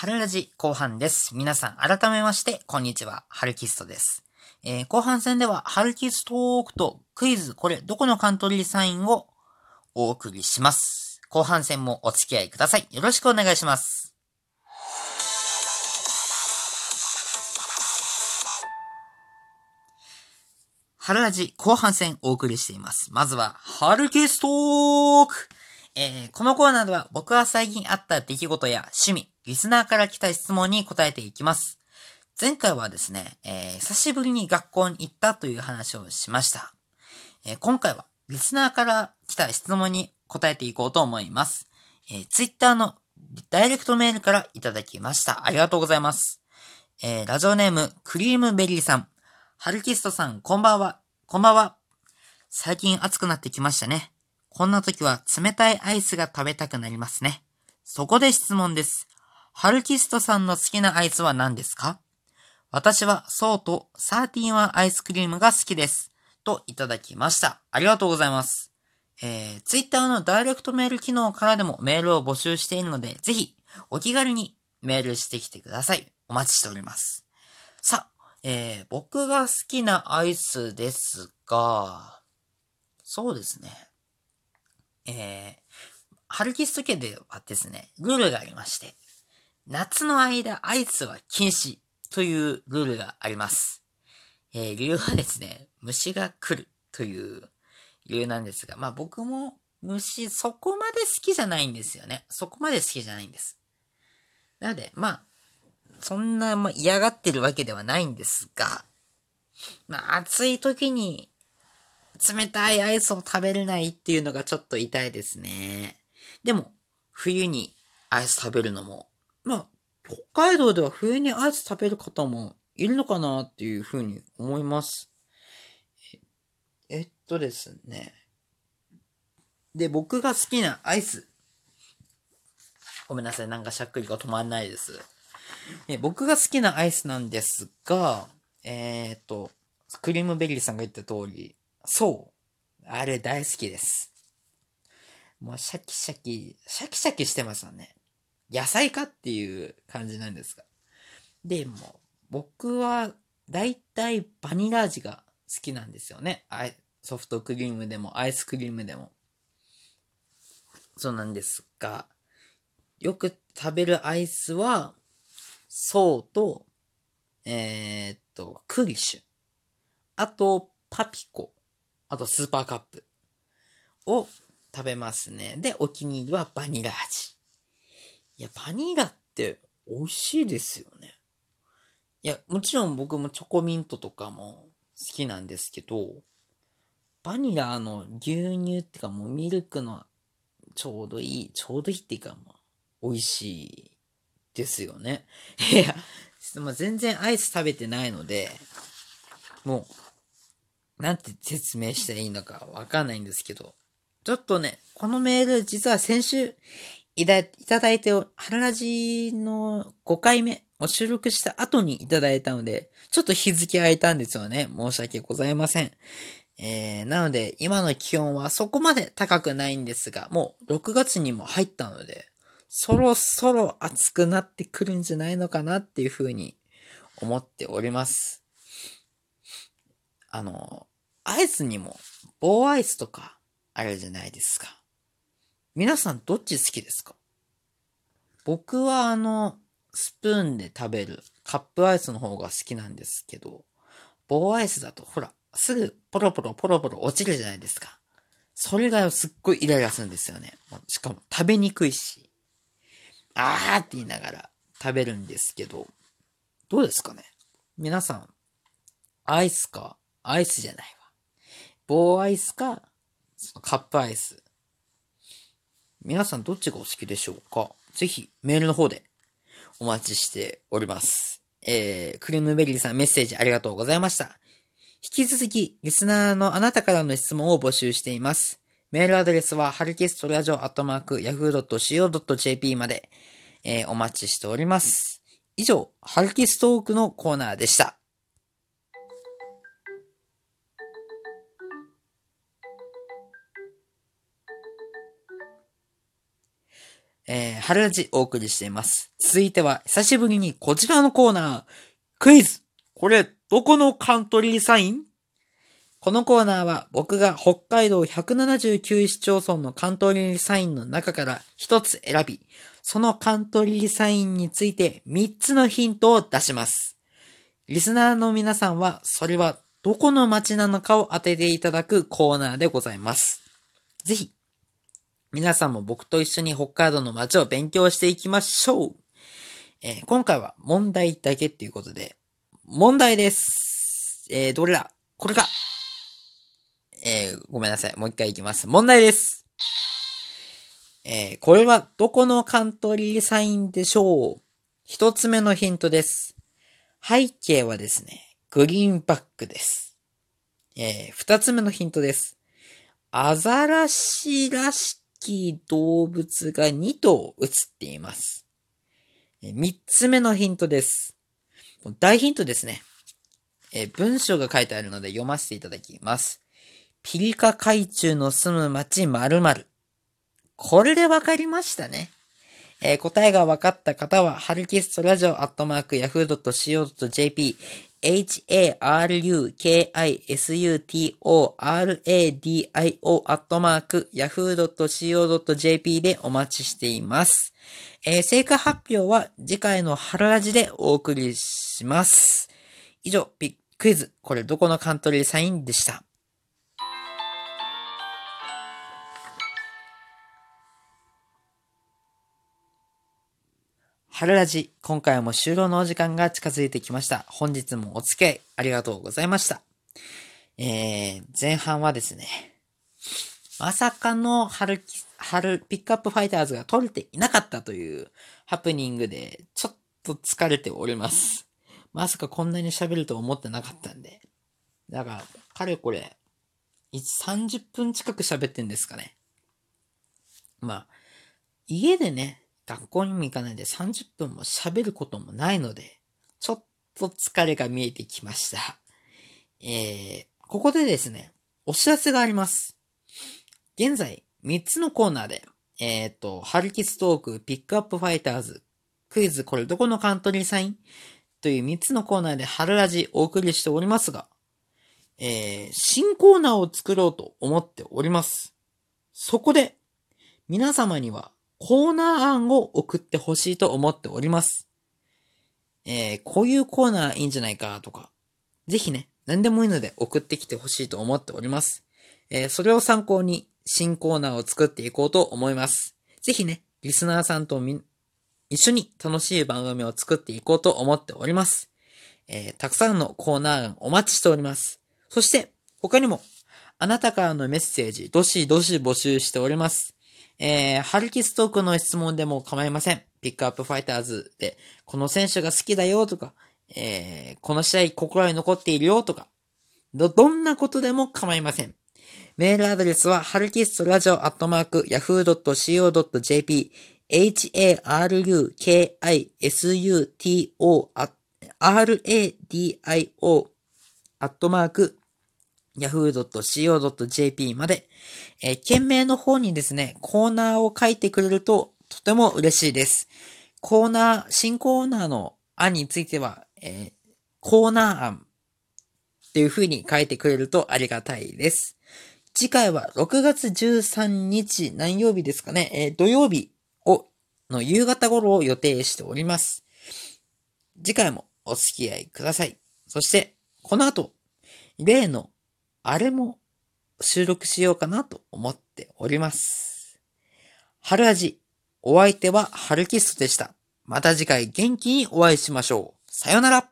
春ラジ後半です。皆さん改めまして、こんにちは。春キストです。えー後半戦では、春キストークとクイズ、これ、どこのカントリーサインをお送りします。後半戦もお付き合いください。よろしくお願いします。春ラジ後半戦お送りしています。まずは、春キストークえーこのコーナーでは僕は最近あった出来事や趣味、リスナーから来た質問に答えていきます。前回はですね、えー久しぶりに学校に行ったという話をしました。えー今回はリスナーから来た質問に答えていこうと思います。えー、Twitter のダイレクトメールからいただきました。ありがとうございます。えーラジオネーム、クリームベリーさん。ハルキストさん、こんばんは。こんばんは。最近暑くなってきましたね。こんな時は冷たいアイスが食べたくなりますね。そこで質問です。ハルキストさんの好きなアイスは何ですか？私はソーとサーティワンアイスクリームが好きです。といただきました。ありがとうございます。えー、ツイッターのダイレクトメール機能からでもメールを募集しているので、ぜひお気軽にメールしてきてください。お待ちしております。さあ、えー、僕が好きなアイスですが、そうですね。えー、ハルキスト家ではですね、ルールがありまして、夏の間アイスは禁止というルールがあります。えー、理由はですね、虫が来るという理由なんですが、まあ僕も虫そこまで好きじゃないんですよね。そこまで好きじゃないんです。なので、まあ、そんな、まあ、嫌がってるわけではないんですが、まあ暑い時に冷たいアイスを食べれないっていうのがちょっと痛いですね。でも、冬にアイス食べるのも、まあ、北海道では冬にアイス食べる方もいるのかなっていうふうに思います。えっとですね。で、僕が好きなアイス。ごめんなさい、なんかしゃっくりが止まんないです。え僕が好きなアイスなんですが、えーっと、クリームベリーさんが言った通り、そう。あれ大好きです。もうシャキシャキ、シャキシャキしてますよね。野菜かっていう感じなんですが。で、も、僕は、だいたいバニラ味が好きなんですよね。アイソフトクリームでも、アイスクリームでも。そうなんですが、よく食べるアイスは、ソーと、えーっと、クーリッシュ。あと、パピコ。あと、スーパーカップ。を食べますね。で、お気に入りはバニラ味。いや、バニラって美味しいですよね。いや、もちろん僕もチョコミントとかも好きなんですけど、バニラの牛乳ってかもうミルクのちょうどいい、ちょうどいいっていうかもう美味しいですよね。いや、まあ、全然アイス食べてないので、もう、なんて説明したらいいのかわかんないんですけど、ちょっとね、このメール実は先週いただいて、春ラジの5回目を収録した後にいただいたので、ちょっと日付空いたんですよね。申し訳ございません。えー、なので、今の気温はそこまで高くないんですが、もう6月にも入ったので、そろそろ暑くなってくるんじゃないのかなっていうふうに思っております。あの、アイスにも棒アイスとかあるじゃないですか。皆さんどっち好きですか？僕はあの、スプーンで食べるカップアイスの方が好きなんですけど、棒アイスだとほら、すぐポロポロポロポロ落ちるじゃないですか。それがすっごいイライラするんですよね。しかも食べにくいし。あーって言いながら食べるんですけど、どうですかね？皆さん、アイスか、アイスじゃないわ。棒アイスか、そのカップアイス。皆さんどっちがお好きでしょうか？ぜひメールの方でお待ちしております。えー、クリームベリーさんメッセージありがとうございました。引き続き、リスナーのあなたからの質問を募集しています。メールアドレスは、ハルキストラジオアットマーク、yahoo.co.jp まで、えーお待ちしております。以上、ハルキストークのコーナーでした。えー、春ラジお送りしています。続いては、久しぶりにこちらのコーナー、クイズこれ、どこのカントリーサイン？このコーナーは僕が北海道179市町村のカントリーサインの中から一つ選び、そのカントリーサインについて3つのヒントを出します。リスナーの皆さんは、それはどこの街なのかを当てていただくコーナーでございます。ぜひ、皆さんも僕と一緒に北海道の街を勉強していきましょう。えー今回は問題だけっていうことで、問題です。えー、どれだ？これか。えー、ごめんなさい。もう一回いきます。問題です。えー、これはどこのカントリーサインでしょう？一つ目のヒントです。背景はですね、グリーンバックです。えー、二つ目のヒントです。アザラシらしき動物が2頭映っています。えー三つ目のヒントです。大ヒントですね。え文章が書いてあるので読ませていただきます。ピリカ海中の住む町〇〇。これでわかりましたね。えー答えが分かった方は、ハルキストラジオアットマーク yahoo.co.jp harukisutoradio アットマーク yahoo.co.jp でお待ちしています。えー成果発表は次回の春ラジでお送りします。以上、ピクイズ、これどこのカントリーサインでした？春ラジ、今回も終了のお時間が近づいてきました。本日もお付き合いありがとうございました。えー、前半はですね、まさかの春、春ピックアップファイターズが取れていなかったというハプニングで、ちょっと疲れております。まさかこんなに喋ると思ってなかったんで。だから、かれこれ、30分近く喋ってんですかね。まあ、家でね、学校にも行かないで30分も喋ることもないので、ちょっと疲れが見えてきました。えー、ここでですね、お知らせがあります。現在、3つのコーナーで、えっ、と、ハルキストーク、ピックアップファイターズ、クイズ、これどこのカントリーサインという3つのコーナーで春ラジお送りしておりますが、えー、新コーナーを作ろうと思っております。そこで、皆様にはコーナー案を送ってほしいと思っております。えー、こういうコーナーいいんじゃないかとか、ぜひね、何でもいいので送ってきてほしいと思っております。えー、それを参考に新コーナーを作っていこうと思います。ぜひね、リスナーさんとみ、一緒に楽しい番組を作っていこうと思っております。えー、たくさんのコーナー案お待ちしております。そして、他にも、あなたからのメッセージ、どしどし募集しております。えー、ハルキストークの質問でも構いません。ピックアップファイターズで、この選手が好きだよとか、えー、この試合心に残っているよとか、ど、どんなことでも構いません。メールアドレスは、ハルキストラジオアットマーク、yahoo.co.jp、harukisuto, radio, アットマーク、yahoo.co.jp まで、えー、件名の方にですね、コーナーを書いてくれるととても嬉しいです。コーナー、新コーナーの案については、えーコーナー案っていう風に書いてくれるとありがたいです。次回は6月13日何曜日ですかね、えー土曜日を、の夕方頃を予定しております。次回もお付き合いください。そして、この後、例のあれも収録しようかなと思っております。春味、お相手は春キストでした。また次回元気にお会いしましょう。さよなら